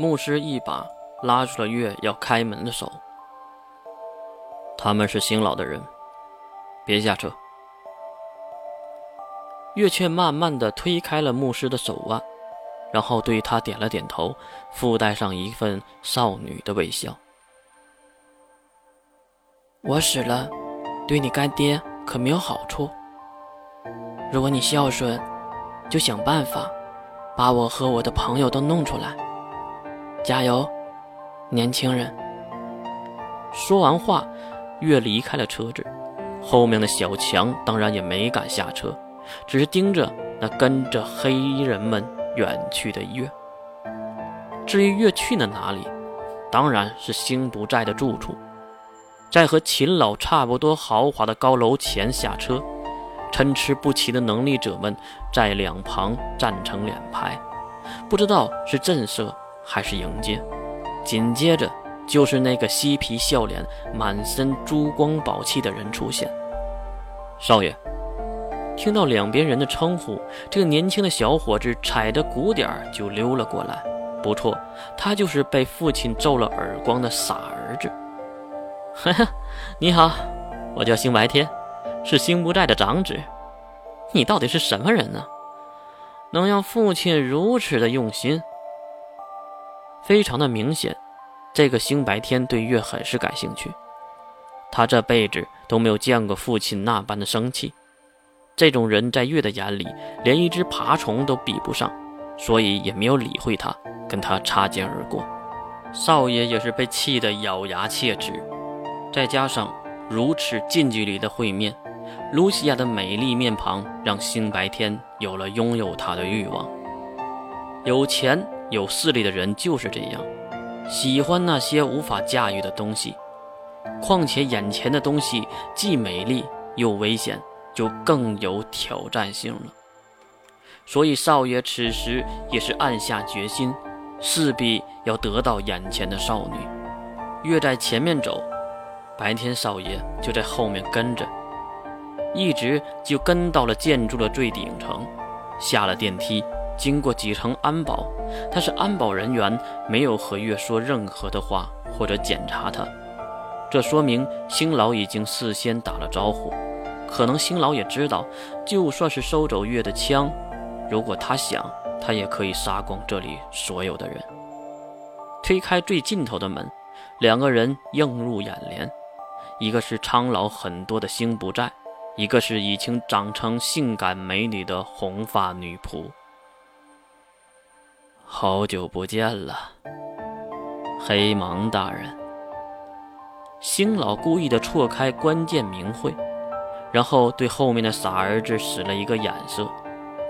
牧师一把拉住了月要开门的手。他们是新老的人，别下车。月却慢慢的推开了牧师的手腕，然后对他点了点头，附带上一份少女的微笑。我死了，对你干爹可没有好处。如果你孝顺，就想办法把我和我的朋友都弄出来。加油，年轻人！说完话，月离开了车子，后面的小强当然也没敢下车，只是盯着那跟着黑衣人们远去的月。至于月去了哪里，当然是星不在的住处。在和秦老差不多豪华的高楼前下车，参差不齐的能力者们在两旁站成两排，不知道是震慑还是迎接。紧接着就是那个嬉皮笑脸、满身珠光宝气的人出现。少爷，听到两边人的称呼，这个年轻的小伙子踩着鼓点就溜了过来。不错，他就是被父亲揍了耳光的傻儿子。哈哈，你好，我叫星白天，是星不在的长子。你到底是什么人呢？能让父亲如此的用心？非常的明显，这个星白天对月很是感兴趣。他这辈子都没有见过父亲那般的生气。这种人在月的眼里，连一只爬虫都比不上，所以也没有理会他，跟他擦肩而过。少爷也是被气得咬牙切齿。再加上如此近距离的会面，露西亚的美丽面庞让星白天有了拥有她的欲望。有钱有势力的人就是这样，喜欢那些无法驾驭的东西。况且眼前的东西既美丽又危险，就更有挑战性了。所以少爷此时也是暗下决心，势必要得到眼前的少女。越在前面走。白天少爷就在后面跟着，一直就跟到了建筑的最顶层，下了电梯，经过几层安保，但是安保人员没有和月说任何的话或者检查他，这说明星老已经事先打了招呼，可能星老也知道，就算是收走月的枪，如果他想，他也可以杀光这里所有的人。推开最尽头的门，两个人映入眼帘。一个是苍老很多的星不在，一个是已经长成性感美女的红发女仆。好久不见了，黑芒大人。星老故意的错开关键名讳，然后对后面的傻儿子使了一个眼色，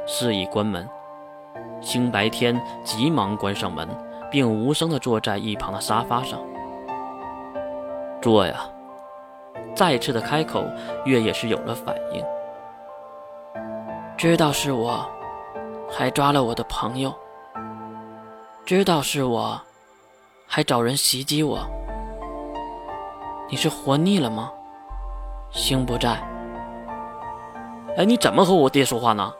示意关门。星白天急忙关上门，并无声的坐在一旁的沙发上。坐呀。再次的开口，月也是有了反应。知道是我，还抓了我的朋友。知道是我，还找人袭击我。你是活腻了吗？星不在。哎，你怎么和我爹说话呢？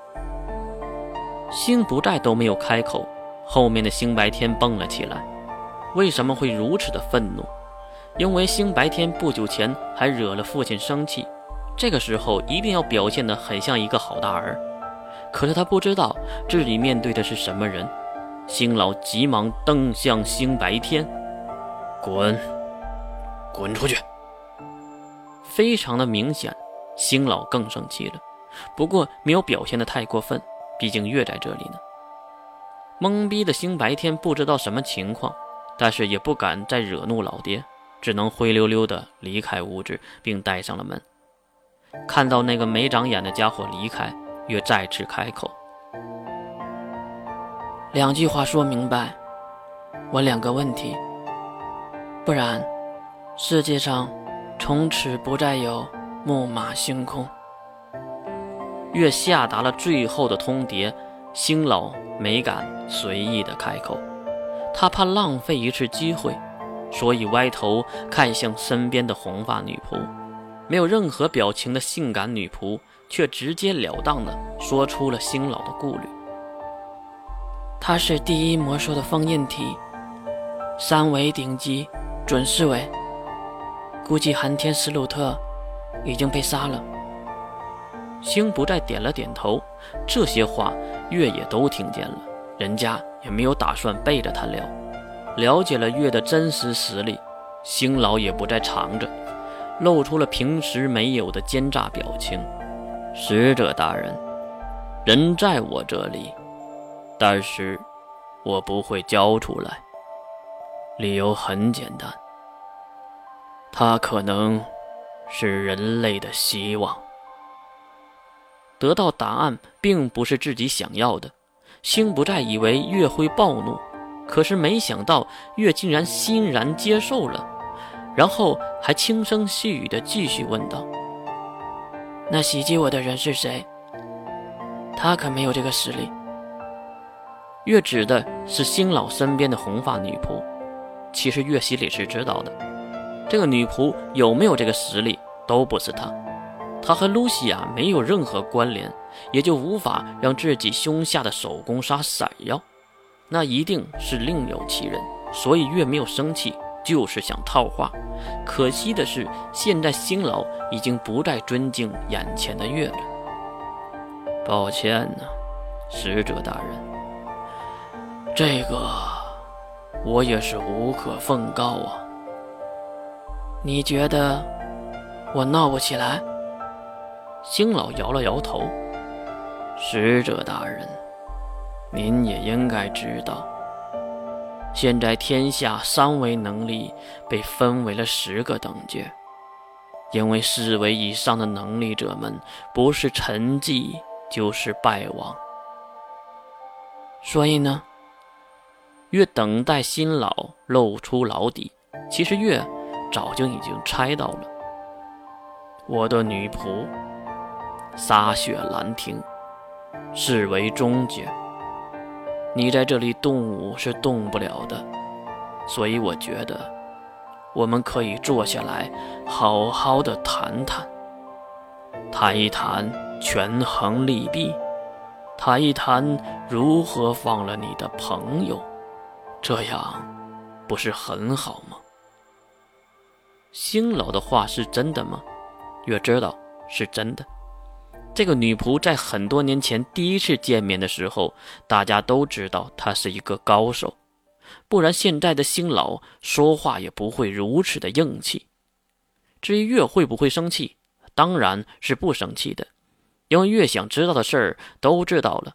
星不在都没有开口，后面的星白天蹦了起来。为什么会如此的愤怒？因为星白天不久前还惹了父亲生气，这个时候一定要表现得很像一个好大儿。可是他不知道自己面对的是什么人。星老急忙瞪向星白天：“滚，滚出去！”非常的明显，星老更生气了，不过没有表现的太过分，毕竟月在这里呢。懵逼的星白天不知道什么情况，但是也不敢再惹怒老爹。只能灰溜溜的离开屋子，并带上了门。看到那个没长眼的家伙离开，月再次开口：“两句话说明白，我两个问题，不然世界上从此不再有木马星空。”月下达了最后的通牒，星老没敢随意的开口，他怕浪费一次机会。所以歪头看向身边的红发女仆，没有任何表情的性感女仆却直截了当的说出了星老的顾虑。他是第一魔兽的封印体，三维顶级，准四维。估计寒天斯鲁特已经被杀了。星不再点了点头，这些话月也都听见了。人家也没有打算背着他聊。了解了月的真实实力，星老也不再藏着，露出了平时没有的奸诈表情。使者大人，人在我这里，但是我不会交出来。理由很简单，他可能是人类的希望。得到答案并不是自己想要的。星不再以为月会暴怒，可是没想到月竟然欣然接受了，然后还轻声细语地继续问道：“那袭击我的人是谁？他可没有这个实力。”月指的是星老身边的红发女仆。其实月心里是知道的，这个女仆有没有这个实力都不是她，她和露西亚没有任何关联。也就无法让自己胸下的手工纱闪耀，那一定是另有其人。所以月没有生气，就是想套话。可惜的是，现在星老已经不再尊敬眼前的月了。抱歉呐，使者大人，这个我也是无可奉告啊。你觉得我闹不起来？星老摇了摇头。使者大人，您也应该知道，现在天下三维能力被分为了十个等阶，因为四维以上的能力者们不是沉寂就是败亡。所以呢，越等待新老露出老底，其实越早就已经猜到了。我的女仆，洒雪兰亭。视为终结，你在这里动武是动不了的，所以我觉得我们可以坐下来好好的谈谈，谈一谈权衡利弊，谈一谈如何放了你的朋友，这样不是很好吗？星老的话是真的吗？月知道是真的。这个女仆在很多年前第一次见面的时候，大家都知道她是一个高手，不然现在的星老说话也不会如此的硬气。至于月会不会生气，当然是不生气的，因为月想知道的事儿都知道了。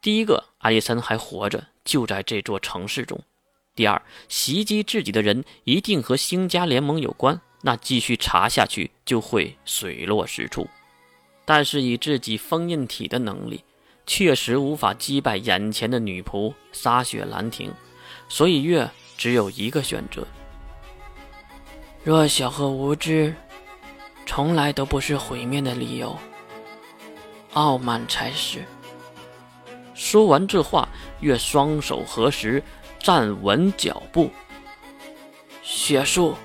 第一个，阿里森还活着，就在这座城市中；第二，袭击自己的人一定和星家联盟有关，那继续查下去就会水落石出。但是以自己封印体的能力，确实无法击败眼前的女仆撒雪兰亭，所以月只有一个选择：弱小和无知，从来都不是毁灭的理由，傲慢才是。说完这话，月双手合十，站稳脚步，雪叔。